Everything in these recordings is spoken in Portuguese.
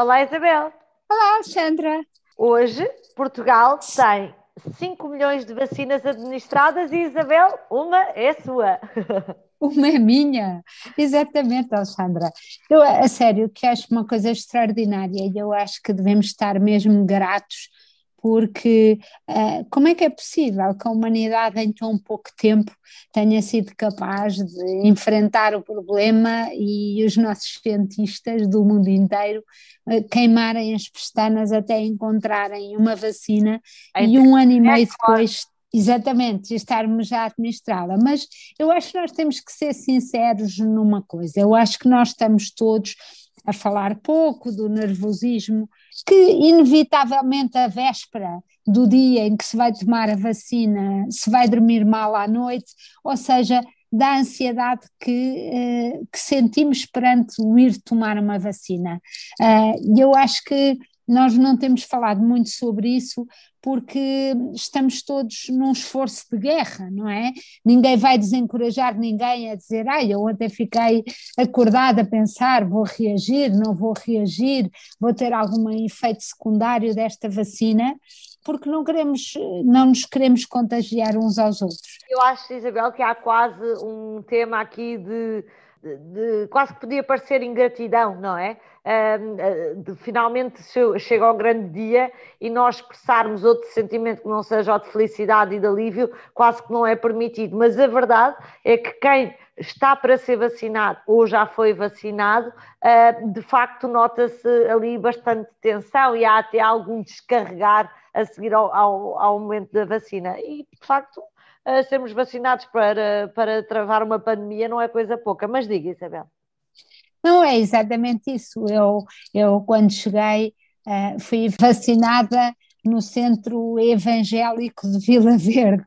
Olá, Isabel. Olá, Sandra. Hoje, Portugal tem 5 milhões de vacinas administradas e, Isabel, uma é sua. Uma é minha, exatamente, Alexandra. Eu, a sério, que acho uma coisa extraordinária e eu acho que devemos estar mesmo gratos porque uh, como é que é possível que a humanidade em tão pouco tempo tenha sido capaz de enfrentar o problema e os nossos cientistas do mundo inteiro uh, queimarem as pestanas até encontrarem uma vacina e um ano e meio depois Exatamente, estarmos já a administrá-la. Mas eu acho que nós temos que ser sinceros numa coisa. Eu acho que nós estamos todos a falar pouco do nervosismo, que inevitavelmente a véspera do dia em que se vai tomar a vacina se vai dormir mal à noite, ou seja, da ansiedade que, uh, que sentimos perante o ir tomar uma vacina. Uh, eu acho que nós não temos falado muito sobre isso porque estamos todos num esforço de guerra, não é? Ninguém vai desencorajar ninguém a dizer, ai, eu ontem fiquei acordada a pensar, vou reagir, não vou reagir, vou ter algum efeito secundário desta vacina, porque não queremos, não nos queremos contagiar uns aos outros. Eu acho, Isabel, que há quase um tema aqui de, de, de quase que podia parecer ingratidão, não é? de, finalmente chega ao grande dia e nós expressarmos outro sentimento que não seja o de felicidade e de alívio, quase que não é permitido. Mas a verdade é que quem está para ser vacinado ou já foi vacinado, de facto nota-se ali bastante tensão e há até algum descarregar a seguir ao, ao, ao momento da vacina. E de facto sermos vacinados para, para travar uma pandemia não é coisa pouca. Mas diga, Isabel. Não é exatamente isso. Eu, eu quando cheguei, uh, fui vacinada no Centro Evangélico de Vila Verde,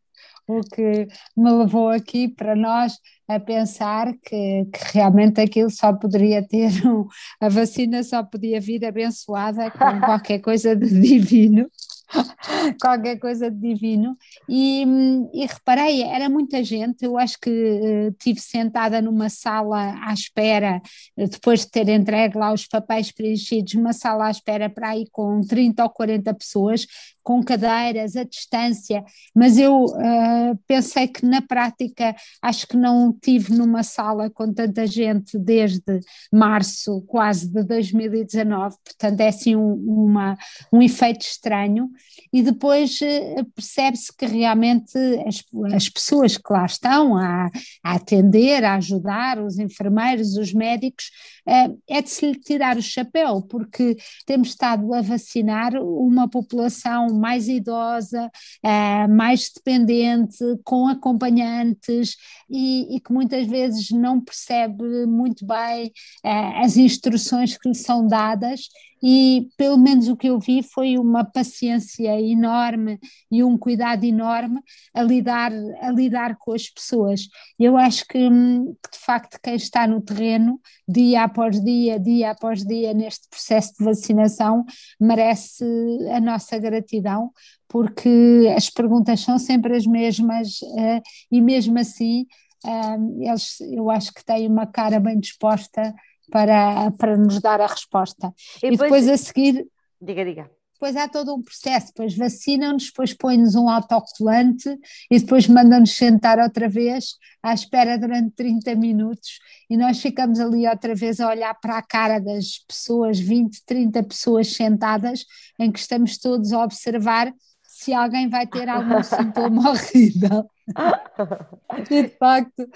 o que me levou aqui para nós a pensar que, que realmente aquilo só poderia ter um, a vacina só podia vir abençoada com qualquer coisa de divino. qualquer coisa de divino. E, e, reparei, era muita gente. Eu acho que uh, tive sentada numa sala à espera, uh, depois de ter entregue lá os papéis preenchidos, uma sala à espera para aí com 30 ou 40 pessoas, com cadeiras, a distância. Mas eu uh, pensei que na prática acho que não tive numa sala com tanta gente desde março quase de 2019, portanto é assim um, uma, um efeito estranho e depois eh, percebe-se que realmente as, as pessoas que lá estão a, a atender, a ajudar, os enfermeiros, os médicos, eh, é de se lhe tirar o chapéu, porque temos estado a vacinar uma população mais idosa, eh, mais dependente, com acompanhantes e, e que muitas vezes não percebe muito bem as instruções que lhe são dadas. E pelo menos o que eu vi foi uma paciência enorme e um cuidado enorme a lidar, a lidar com as pessoas. Eu acho que, hum, que, de facto quem está no terreno, dia após dia, dia após dia, neste processo de vacinação, merece a nossa gratidão, porque as perguntas são sempre as mesmas uh, e mesmo assim uh, eles, eu acho que têm uma cara bem disposta para, para nos dar a resposta. E, e depois, depois a seguir. Diga, diga depois há todo um processo, depois vacinam-nos, depois põem-nos um autocolante e depois mandam-nos sentar outra vez à espera durante 30 minutos e nós ficamos ali outra vez a olhar para a cara das pessoas, 20, 30 pessoas sentadas, em que estamos todos a observar se alguém vai ter algum sintoma horrível. E de facto,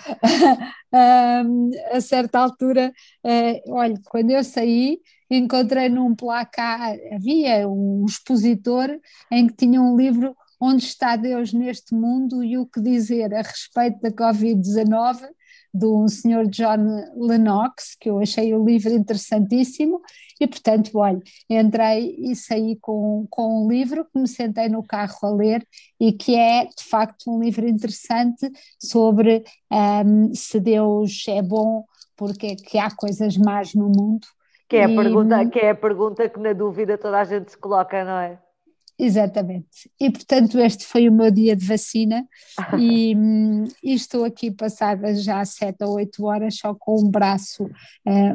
a certa altura, eh, olha, quando eu saí, encontrei num placar, havia um expositor em que tinha um livro Onde está Deus neste mundo? E o que dizer a respeito da Covid-19 de um senhor John Lennox, que eu achei o livro interessantíssimo, e portanto, olha, entrei e saí com, com um livro que me sentei no carro a ler e que é de facto um livro interessante sobre um, se Deus é bom, porque é que há coisas más no mundo. Que é, a pergunta, que é a pergunta que na dúvida toda a gente se coloca, não é? Exatamente. E portanto, este foi o meu dia de vacina e, e estou aqui passada já sete ou oito horas só com um braço, uh,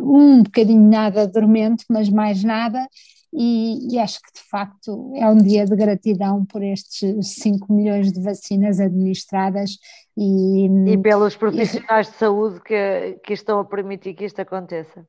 um bocadinho nada dormente, mas mais nada. E, e, acho que de facto é um dia de gratidão por estes 5 milhões de vacinas administradas e, e pelos profissionais e, de saúde que, que estão a permitir que isto aconteça.